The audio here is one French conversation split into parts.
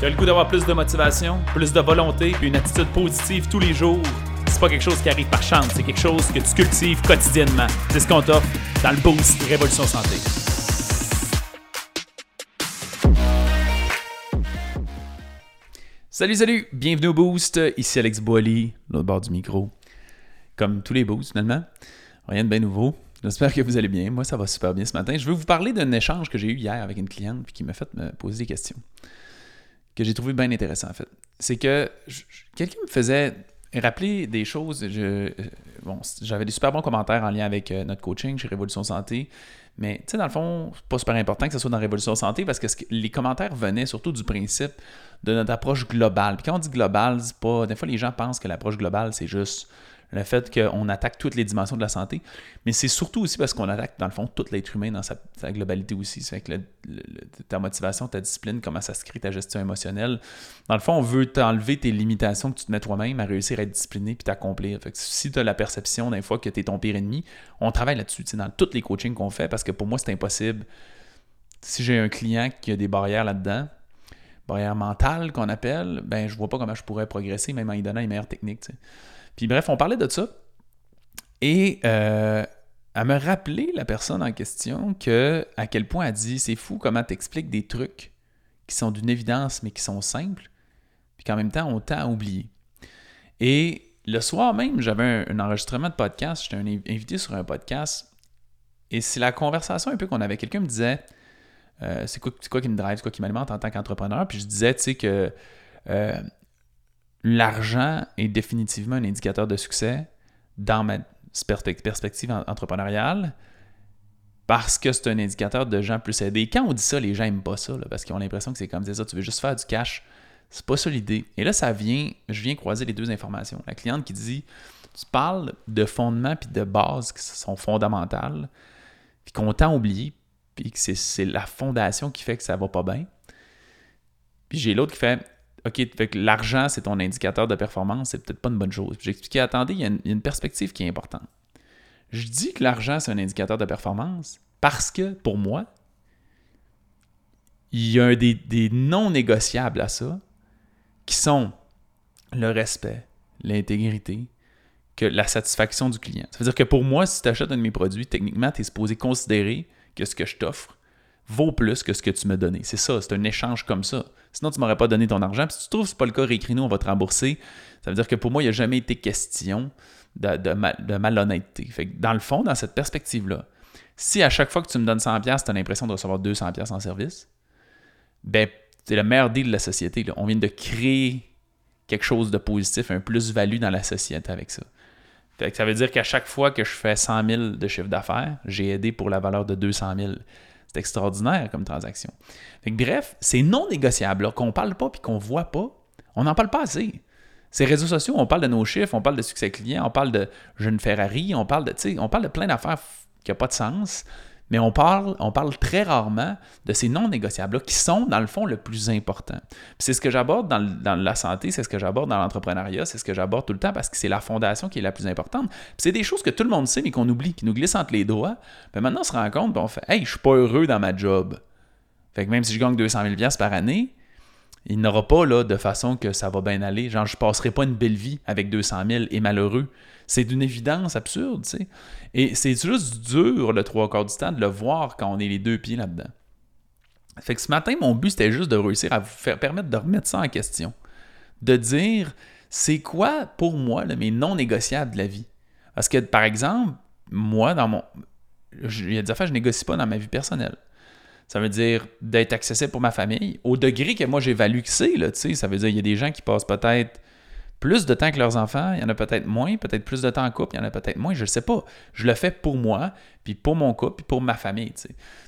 Tu as le goût d'avoir plus de motivation, plus de volonté, puis une attitude positive tous les jours? C'est pas quelque chose qui arrive par chance, c'est quelque chose que tu cultives quotidiennement. C'est ce qu'on t'offre dans le Boost Révolution Santé. Salut, salut! Bienvenue au Boost. Ici Alex Boily, l'autre bord du micro. Comme tous les boosts, finalement. Rien de bien nouveau. J'espère que vous allez bien. Moi, ça va super bien ce matin. Je veux vous parler d'un échange que j'ai eu hier avec une cliente qui m'a fait me poser des questions que j'ai trouvé bien intéressant, en fait. C'est que quelqu'un me faisait rappeler des choses. Euh, bon, j'avais des super bons commentaires en lien avec euh, notre coaching chez Révolution Santé. Mais, tu sais, dans le fond, c'est pas super important que ce soit dans Révolution Santé parce que les commentaires venaient surtout du principe de notre approche globale. Puis quand on dit globale, c'est pas. Des fois, les gens pensent que l'approche globale, c'est juste le fait qu'on attaque toutes les dimensions de la santé, mais c'est surtout aussi parce qu'on attaque, dans le fond, tout l'être humain dans sa, globalité aussi. C'est que ta motivation, ta discipline, comment ça se crée, ta gestion émotionnelle. Dans le fond, on veut t'enlever tes limitations que tu te mets toi-même à réussir à être discipliné puis t'accomplir. Si tu as la perception d'un fois que tu es ton pire ennemi, on travaille là-dessus, dans tous les coachings qu'on fait, parce que pour moi, c'est impossible. Si j'ai un client qui a des barrières là-dedans, barrières mentales qu'on appelle, ben je vois pas comment je pourrais progresser, même en lui donnant les meilleures techniques. Puis bref, on parlait de ça. Et euh, elle me rappelé, la personne en question, que à quel point elle dit c'est fou comment tu expliques des trucs qui sont d'une évidence mais qui sont simples, puis qu'en même temps on t'a oublié. Et le soir même, j'avais un, enregistrement de podcast, j'étais invité sur un podcast, et c'est la conversation un peu qu'on avait. Quelqu'un me disait euh, c'est quoi, quoi, qui me drive, c'est quoi qui m'alimente en tant qu'entrepreneur, puis je disais, tu sais, que euh, l'argent est définitivement un indicateur de succès dans ma perspective entrepreneuriale parce que c'est un indicateur de gens plus aidés. Quand on dit ça, les gens n'aiment pas ça parce qu'ils ont l'impression que c'est comme ça, tu veux juste faire du cash. C'est pas ça l'idée. Et là, ça vient, je viens croiser les deux informations. La cliente qui dit Tu parles de fondements puis de bases qui sont fondamentales, puis qu'on t'a oublié, puis que c'est la fondation qui fait que ça va pas bien. Puis j'ai l'autre qui fait OK, l'argent, c'est ton indicateur de performance, c'est peut-être pas une bonne chose. Expliqué, attendez, il y, a une, perspective qui est importante. Je dis que l'argent, c'est un indicateur de performance parce que, pour moi, il y a des, des non négociables à ça qui sont le respect, l'intégrité, que la satisfaction du client. Ça veut dire que pour moi, si tu achètes un de mes produits, techniquement, tu es supposé considérer que ce que je t'offre vaut plus que ce que tu m'as donné. C'est ça, c'est un échange comme ça. Sinon, tu ne m'aurais pas donné ton argent. si tu trouves que ce n'est pas le cas, réécris-nous, on va te rembourser. Ça veut dire que pour moi, il n'y a jamais été question de, malhonnêteté. Fait dans le fond, dans cette perspective-là, si à chaque fois que tu me donnes 100$, tu as l'impression de recevoir 200$ en service, ben, c'est le meilleur deal de la société. On vient de créer quelque chose de positif, un plus-value dans la société avec ça. Ça veut dire qu'à chaque fois que je fais 100 000 de chiffre d'affaires, j'ai aidé pour la valeur de 200 000. C'est extraordinaire comme transaction. bref, c'est non négociable, qu'on ne parle pas puis qu'on ne voit pas. On n'en parle pas assez. Ces réseaux sociaux, on parle de nos chiffres, on parle de succès client, on parle de jeune Ferrari, on parle de, on parle de plein d'affaires qui n'ont pas de sens, mais on parle, très rarement de ces non négociables-là qui sont, dans le fond, le plus important. C'est ce que j'aborde dans, la santé, c'est ce que j'aborde dans l'entrepreneuriat, c'est ce que j'aborde tout le temps parce que c'est la fondation qui est la plus importante. C'est des choses que tout le monde sait, mais qu'on oublie, qui nous glissent entre les doigts. Mais maintenant, on se rend compte, on fait Hey, je suis pas heureux dans ma job. Fait que même si je gagne 200 000 par année, il n'aura pas là, de façon que ça va bien aller. Genre, je passerai pas une belle vie avec 200 000 et malheureux. C'est d'une évidence absurde, tu sais. Et c'est juste dur le trois quarts du temps de le voir quand on est les deux pieds là-dedans. Fait que ce matin, mon but, c'était juste de réussir à vous faire permettre de remettre ça en question. De dire, c'est quoi pour moi mes non négociables de la vie? Parce que, par exemple, moi, dans mon. Il y a des affaires je négocie pas dans ma vie personnelle. Ça veut dire d'être accessible pour ma famille au degré que moi j'évalue que c'est. Ça veut dire qu'il y a des gens qui passent peut-être plus de temps que leurs enfants, il y en a peut-être moins, peut-être plus de temps en couple, il y en a peut-être moins, je ne sais pas. Je le fais pour moi, puis pour mon couple, puis pour ma famille.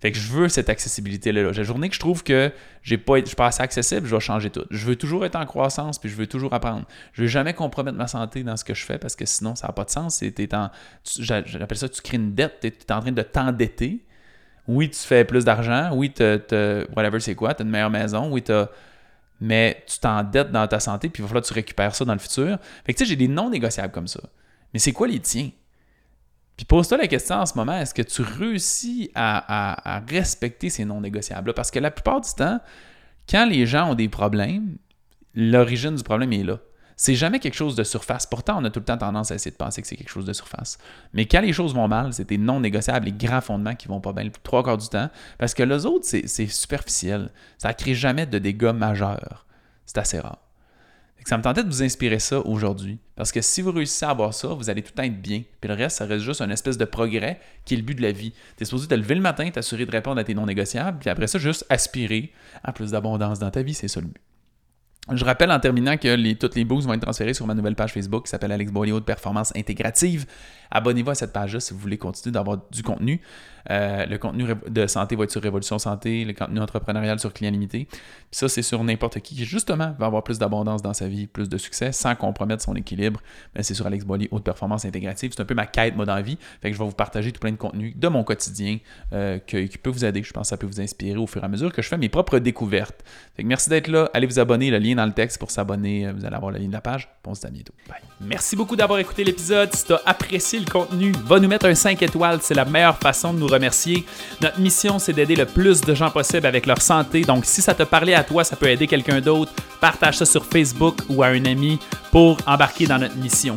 Fait que je veux cette accessibilité-là. La journée que je trouve que j'ai pas, je suis pas assez accessible, je vais changer tout. Je veux toujours être en croissance, puis je veux toujours apprendre. Je ne veux jamais compromettre ma santé dans ce que je fais parce que sinon, ça n'a pas de sens. J'appelle ça, tu crées une dette, tu es, en train de t'endetter. Oui, tu fais plus d'argent. Oui, tu whatever c'est quoi, tu as une meilleure maison. Oui, tu mais tu t'endettes dans ta santé, puis il va falloir que tu récupères ça dans le futur. Fait que tu sais, j'ai des non négociables comme ça. Mais c'est quoi les tiens? Puis pose-toi la question en ce moment, est-ce que tu réussis à, respecter ces non négociables-là? Parce que la plupart du temps, quand les gens ont des problèmes, l'origine du problème est là. C'est jamais quelque chose de surface. Pourtant, on a tout le temps tendance à essayer de penser que c'est quelque chose de surface. Mais quand les choses vont mal, c'est des non négociables, les grands fondements qui vont pas bien trois quarts du temps. Parce que les autres, c'est superficiel. Ça ne crée jamais de dégâts majeurs. C'est assez rare. Ça me tentait de vous inspirer ça aujourd'hui. Parce que si vous réussissez à avoir ça, vous allez tout le temps être bien. Puis le reste, ça reste juste un espèce de progrès qui est le but de la vie. Tu es supposé te lever le matin, t'assurer de répondre à tes non négociables, puis après ça, juste aspirer à plus d'abondance dans ta vie. C'est ça le but. Je rappelle en terminant que toutes les boosts vont être transférées sur ma nouvelle page Facebook qui s'appelle Alex Boilio de performance intégrative. Abonnez-vous à cette page-là si vous voulez continuer d'avoir du contenu. Euh, le contenu de santé va être sur Révolution Santé, le contenu entrepreneurial sur Client Limité. Puis ça, c'est sur n'importe qui qui, justement, va avoir plus d'abondance dans sa vie, plus de succès, sans compromettre son équilibre. Mais c'est sur Alex Boilly, haute performance intégrative. C'est un peu ma quête, moi, dans la vie. Je vais vous partager tout plein de contenu de mon quotidien euh, qui peut vous aider. Je pense que ça peut vous inspirer au fur et à mesure que je fais mes propres découvertes. Fait que merci d'être là. Allez vous abonner. Le lien dans le texte pour s'abonner. Euh, vous allez avoir le lien de la page. On se dit à bientôt. Bye. Merci beaucoup d'avoir écouté l'épisode. Si tu as apprécié le contenu, va nous mettre un 5 étoiles. C'est la meilleure façon de nous remercier. Notre mission, c'est d'aider le plus de gens possible avec leur santé. Donc, si ça te parlait à toi, ça peut aider quelqu'un d'autre. Partage ça sur Facebook ou à un ami pour embarquer dans notre mission.